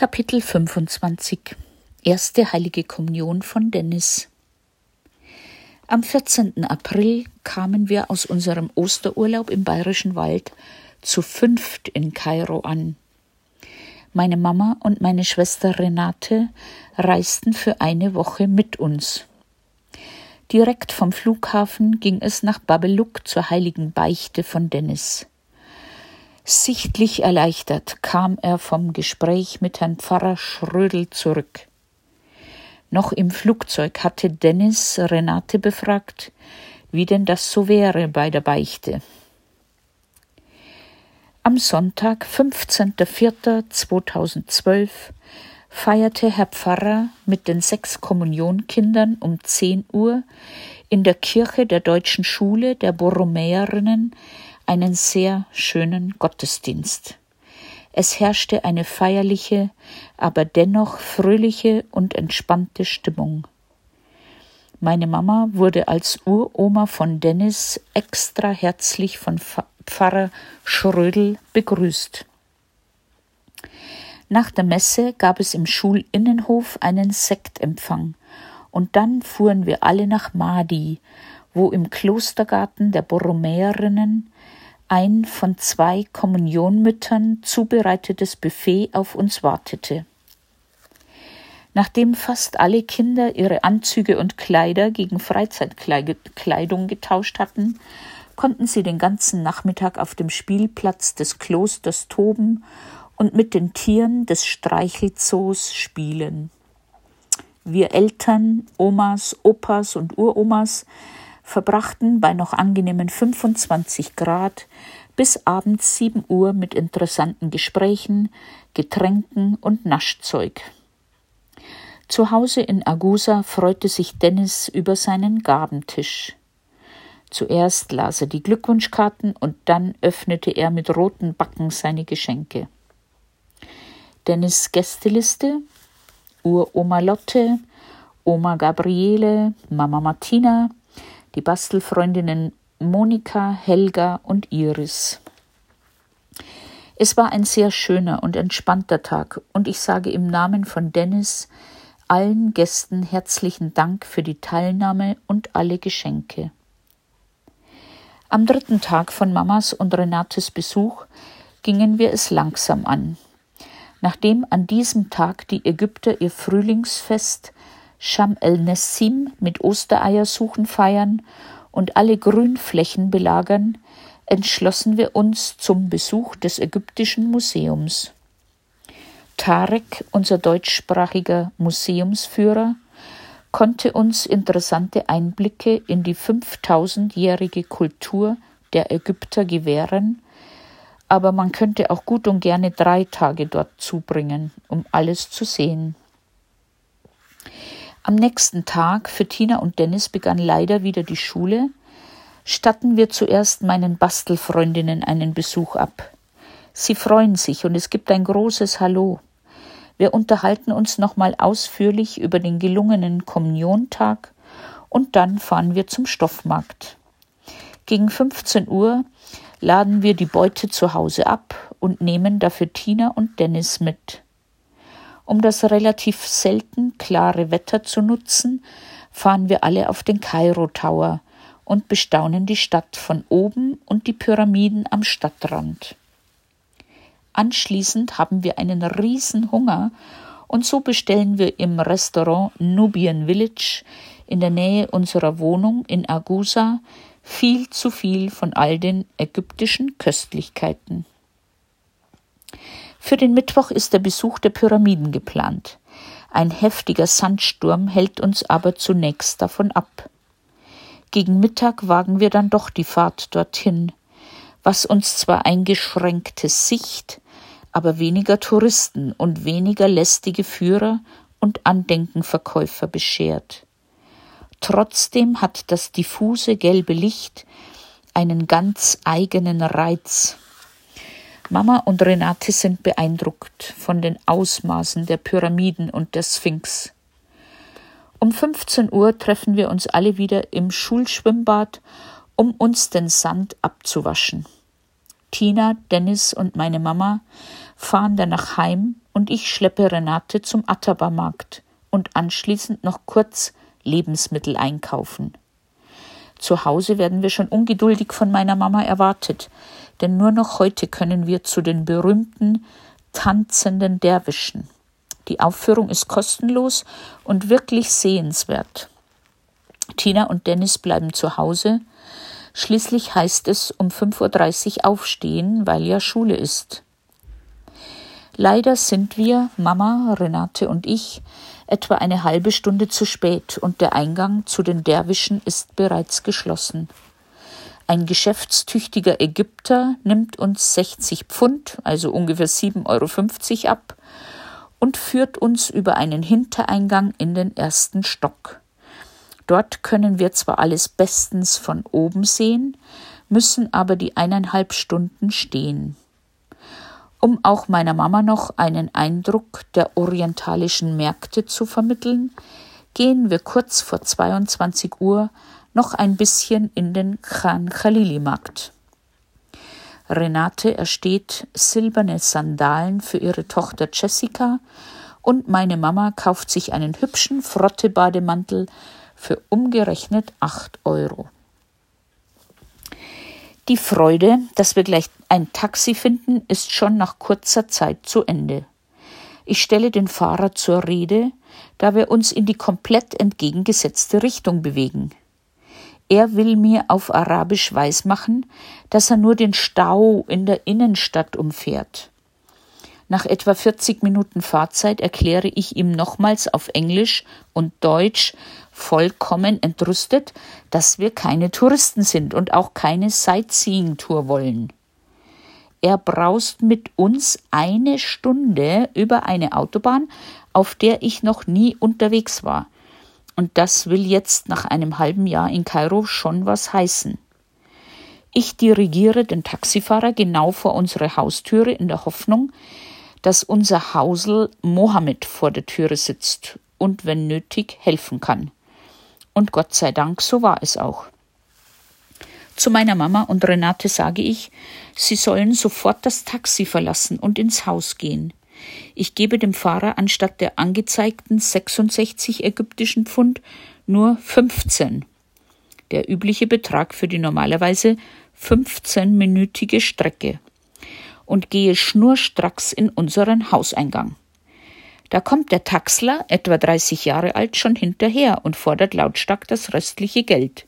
Kapitel 25 Erste Heilige Kommunion von Dennis Am 14. April kamen wir aus unserem Osterurlaub im Bayerischen Wald zu fünft in Kairo an. Meine Mama und meine Schwester Renate reisten für eine Woche mit uns. Direkt vom Flughafen ging es nach Babeluk zur heiligen Beichte von Dennis. Sichtlich erleichtert kam er vom Gespräch mit Herrn Pfarrer Schrödel zurück. Noch im Flugzeug hatte Dennis Renate befragt, wie denn das so wäre bei der Beichte. Am Sonntag, 15.04.2012, feierte Herr Pfarrer mit den sechs Kommunionkindern um 10 Uhr in der Kirche der Deutschen Schule der Borromäerinnen einen sehr schönen Gottesdienst. Es herrschte eine feierliche, aber dennoch fröhliche und entspannte Stimmung. Meine Mama wurde als Uroma von Dennis extra herzlich von Pfarrer Schrödel begrüßt. Nach der Messe gab es im Schulinnenhof einen Sektempfang, und dann fuhren wir alle nach Mahdi, wo im Klostergarten der Borromäerinnen ein von zwei Kommunionmüttern zubereitetes Buffet auf uns wartete. Nachdem fast alle Kinder ihre Anzüge und Kleider gegen Freizeitkleidung getauscht hatten, konnten sie den ganzen Nachmittag auf dem Spielplatz des Klosters toben und mit den Tieren des Streichelzoos spielen. Wir Eltern, Omas, Opas und Uromas verbrachten bei noch angenehmen 25 Grad bis abends 7 Uhr mit interessanten Gesprächen, Getränken und Naschzeug. Zu Hause in Agusa freute sich Dennis über seinen Gabentisch. Zuerst las er die Glückwunschkarten und dann öffnete er mit roten Backen seine Geschenke. Dennis Gästeliste, Uroma Lotte, Oma Gabriele, Mama Martina, die Bastelfreundinnen Monika, Helga und Iris. Es war ein sehr schöner und entspannter Tag, und ich sage im Namen von Dennis allen Gästen herzlichen Dank für die Teilnahme und alle Geschenke. Am dritten Tag von Mamas und Renates Besuch gingen wir es langsam an. Nachdem an diesem Tag die Ägypter ihr Frühlingsfest Sham el-Nessim mit Ostereiersuchen feiern und alle Grünflächen belagern, entschlossen wir uns zum Besuch des Ägyptischen Museums. Tarek, unser deutschsprachiger Museumsführer, konnte uns interessante Einblicke in die 5000-jährige Kultur der Ägypter gewähren aber man könnte auch gut und gerne drei Tage dort zubringen, um alles zu sehen. Am nächsten Tag für Tina und Dennis begann leider wieder die Schule. Statten wir zuerst meinen Bastelfreundinnen einen Besuch ab. Sie freuen sich und es gibt ein großes Hallo. Wir unterhalten uns nochmal ausführlich über den gelungenen Kommuniontag und dann fahren wir zum Stoffmarkt. Gegen 15 Uhr laden wir die Beute zu Hause ab und nehmen dafür Tina und Dennis mit. Um das relativ selten klare Wetter zu nutzen, fahren wir alle auf den Kairo Tower und bestaunen die Stadt von oben und die Pyramiden am Stadtrand. Anschließend haben wir einen riesen Hunger und so bestellen wir im Restaurant Nubian Village in der Nähe unserer Wohnung in Agusa viel zu viel von all den ägyptischen Köstlichkeiten. Für den Mittwoch ist der Besuch der Pyramiden geplant. Ein heftiger Sandsturm hält uns aber zunächst davon ab. Gegen Mittag wagen wir dann doch die Fahrt dorthin, was uns zwar eingeschränkte Sicht, aber weniger Touristen und weniger lästige Führer und Andenkenverkäufer beschert. Trotzdem hat das diffuse gelbe Licht einen ganz eigenen Reiz. Mama und Renate sind beeindruckt von den Ausmaßen der Pyramiden und der Sphinx. Um 15 Uhr treffen wir uns alle wieder im Schulschwimmbad, um uns den Sand abzuwaschen. Tina, Dennis und meine Mama fahren danach heim und ich schleppe Renate zum Atterbarmarkt und anschließend noch kurz Lebensmittel einkaufen. Zu Hause werden wir schon ungeduldig von meiner Mama erwartet, denn nur noch heute können wir zu den berühmten tanzenden Derwischen. Die Aufführung ist kostenlos und wirklich sehenswert. Tina und Dennis bleiben zu Hause. Schließlich heißt es um 5.30 Uhr aufstehen, weil ja Schule ist. Leider sind wir, Mama, Renate und ich, etwa eine halbe Stunde zu spät und der Eingang zu den Derwischen ist bereits geschlossen. Ein geschäftstüchtiger Ägypter nimmt uns 60 Pfund, also ungefähr 7,50 Euro ab und führt uns über einen Hintereingang in den ersten Stock. Dort können wir zwar alles bestens von oben sehen, müssen aber die eineinhalb Stunden stehen um auch meiner Mama noch einen Eindruck der orientalischen Märkte zu vermitteln, gehen wir kurz vor 22 Uhr noch ein bisschen in den Khan Khalili Markt. Renate ersteht silberne Sandalen für ihre Tochter Jessica und meine Mama kauft sich einen hübschen Frotte-Bademantel für umgerechnet 8 Euro. Die Freude, dass wir gleich ein Taxi finden, ist schon nach kurzer Zeit zu Ende. Ich stelle den Fahrer zur Rede, da wir uns in die komplett entgegengesetzte Richtung bewegen. Er will mir auf Arabisch weismachen, dass er nur den Stau in der Innenstadt umfährt. Nach etwa 40 Minuten Fahrzeit erkläre ich ihm nochmals auf Englisch und Deutsch vollkommen entrüstet, dass wir keine Touristen sind und auch keine Sightseeing-Tour wollen. Er braust mit uns eine Stunde über eine Autobahn, auf der ich noch nie unterwegs war. Und das will jetzt nach einem halben Jahr in Kairo schon was heißen. Ich dirigiere den Taxifahrer genau vor unsere Haustüre in der Hoffnung, dass unser Hausel Mohammed vor der Türe sitzt und wenn nötig helfen kann. Und Gott sei Dank, so war es auch. Zu meiner Mama und Renate sage ich, sie sollen sofort das Taxi verlassen und ins Haus gehen. Ich gebe dem Fahrer anstatt der angezeigten 66 ägyptischen Pfund nur 15. Der übliche Betrag für die normalerweise 15-minütige Strecke und gehe schnurstracks in unseren Hauseingang. Da kommt der Taxler, etwa 30 Jahre alt, schon hinterher und fordert lautstark das restliche Geld.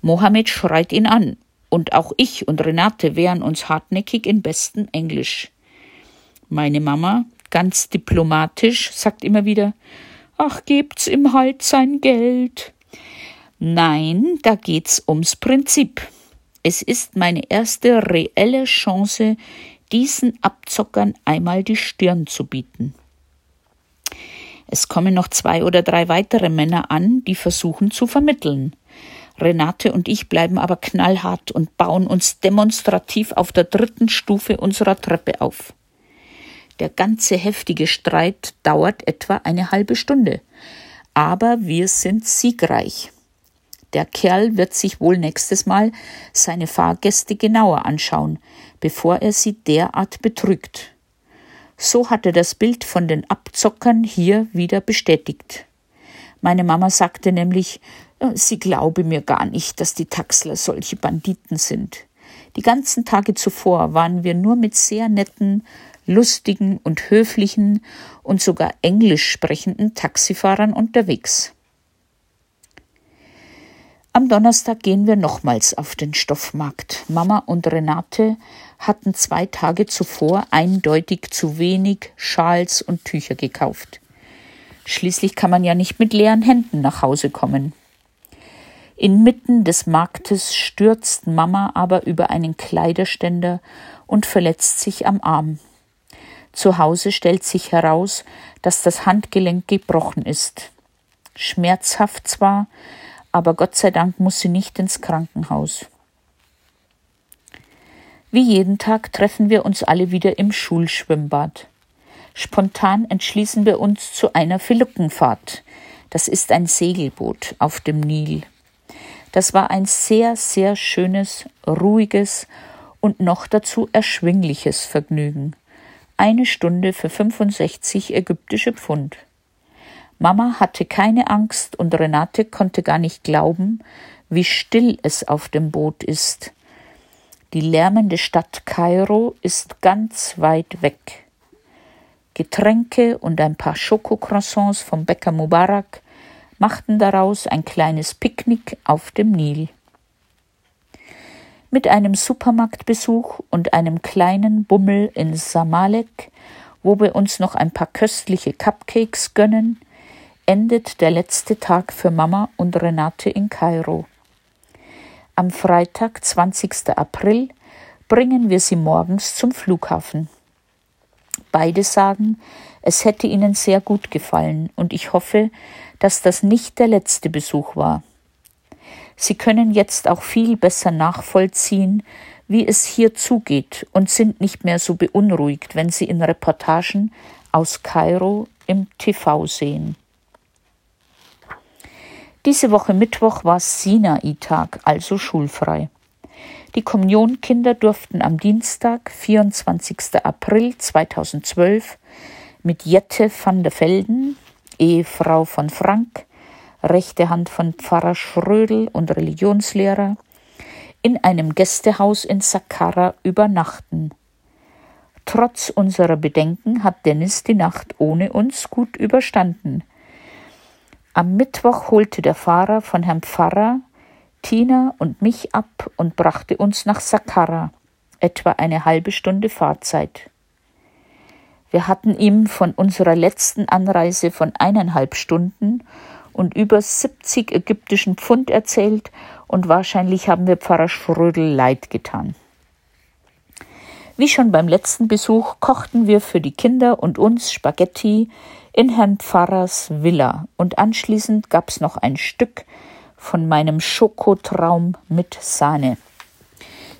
Mohammed schreit ihn an, und auch ich und Renate wehren uns hartnäckig in bestem Englisch. Meine Mama, ganz diplomatisch, sagt immer wieder Ach, gebt's ihm halt sein Geld. Nein, da geht's ums Prinzip. Es ist meine erste reelle Chance, diesen Abzockern einmal die Stirn zu bieten. Es kommen noch zwei oder drei weitere Männer an, die versuchen zu vermitteln. Renate und ich bleiben aber knallhart und bauen uns demonstrativ auf der dritten Stufe unserer Treppe auf. Der ganze heftige Streit dauert etwa eine halbe Stunde, aber wir sind siegreich. Der Kerl wird sich wohl nächstes Mal seine Fahrgäste genauer anschauen, bevor er sie derart betrügt. So hat er das Bild von den Abzockern hier wieder bestätigt. Meine Mama sagte nämlich, sie glaube mir gar nicht, dass die Taxler solche Banditen sind. Die ganzen Tage zuvor waren wir nur mit sehr netten, lustigen und höflichen und sogar englisch sprechenden Taxifahrern unterwegs. Am Donnerstag gehen wir nochmals auf den Stoffmarkt. Mama und Renate hatten zwei Tage zuvor eindeutig zu wenig Schals und Tücher gekauft. Schließlich kann man ja nicht mit leeren Händen nach Hause kommen. Inmitten des Marktes stürzt Mama aber über einen Kleiderständer und verletzt sich am Arm. Zu Hause stellt sich heraus, dass das Handgelenk gebrochen ist. Schmerzhaft zwar, aber Gott sei Dank muss sie nicht ins Krankenhaus. Wie jeden Tag treffen wir uns alle wieder im Schulschwimmbad. Spontan entschließen wir uns zu einer Filuckenfahrt. Das ist ein Segelboot auf dem Nil. Das war ein sehr, sehr schönes, ruhiges und noch dazu erschwingliches Vergnügen. Eine Stunde für 65 ägyptische Pfund. Mama hatte keine Angst und Renate konnte gar nicht glauben, wie still es auf dem Boot ist. Die lärmende Stadt Kairo ist ganz weit weg. Getränke und ein paar Schokocroissants vom Bäcker Mubarak machten daraus ein kleines Picknick auf dem Nil. Mit einem Supermarktbesuch und einem kleinen Bummel in Samalek, wo wir uns noch ein paar köstliche Cupcakes gönnen, endet der letzte Tag für Mama und Renate in Kairo. Am Freitag, 20. April, bringen wir sie morgens zum Flughafen. Beide sagen, es hätte ihnen sehr gut gefallen und ich hoffe, dass das nicht der letzte Besuch war. Sie können jetzt auch viel besser nachvollziehen, wie es hier zugeht und sind nicht mehr so beunruhigt, wenn sie in Reportagen aus Kairo im TV sehen. Diese Woche Mittwoch war Sinai-Tag, also schulfrei. Die Kommunionkinder durften am Dienstag, 24. April 2012, mit Jette van der Velden, Ehefrau von Frank, rechte Hand von Pfarrer Schrödel und Religionslehrer, in einem Gästehaus in Saqqara übernachten. Trotz unserer Bedenken hat Dennis die Nacht ohne uns gut überstanden. Am Mittwoch holte der Fahrer von Herrn Pfarrer Tina und mich ab und brachte uns nach Saqqara, etwa eine halbe Stunde Fahrzeit. Wir hatten ihm von unserer letzten Anreise von eineinhalb Stunden und über 70 ägyptischen Pfund erzählt und wahrscheinlich haben wir Pfarrer Schrödel leid getan. Wie schon beim letzten Besuch kochten wir für die Kinder und uns Spaghetti in Herrn Pfarrers Villa und anschließend gab's noch ein Stück von meinem Schokotraum mit Sahne.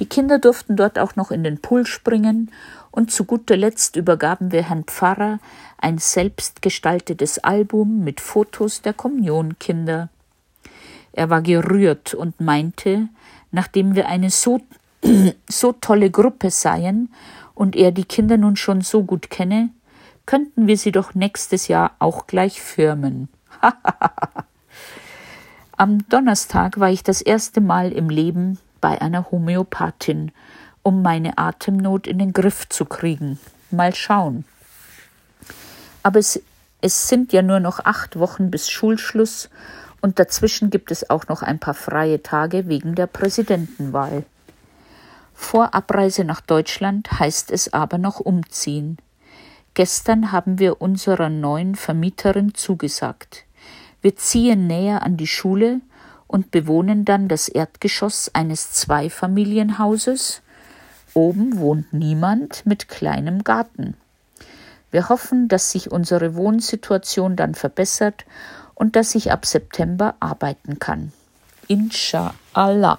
Die Kinder durften dort auch noch in den Pool springen und zu guter Letzt übergaben wir Herrn Pfarrer ein selbstgestaltetes Album mit Fotos der Kommunionkinder. Er war gerührt und meinte, nachdem wir eine so, so tolle Gruppe seien und er die Kinder nun schon so gut kenne, könnten wir sie doch nächstes Jahr auch gleich firmen. Am Donnerstag war ich das erste Mal im Leben bei einer Homöopathin, um meine Atemnot in den Griff zu kriegen. Mal schauen. Aber es, es sind ja nur noch acht Wochen bis Schulschluss und dazwischen gibt es auch noch ein paar freie Tage wegen der Präsidentenwahl. Vor Abreise nach Deutschland heißt es aber noch umziehen. Gestern haben wir unserer neuen Vermieterin zugesagt. Wir ziehen näher an die Schule und bewohnen dann das Erdgeschoss eines Zweifamilienhauses. Oben wohnt niemand mit kleinem Garten. Wir hoffen, dass sich unsere Wohnsituation dann verbessert und dass ich ab September arbeiten kann. Inshallah.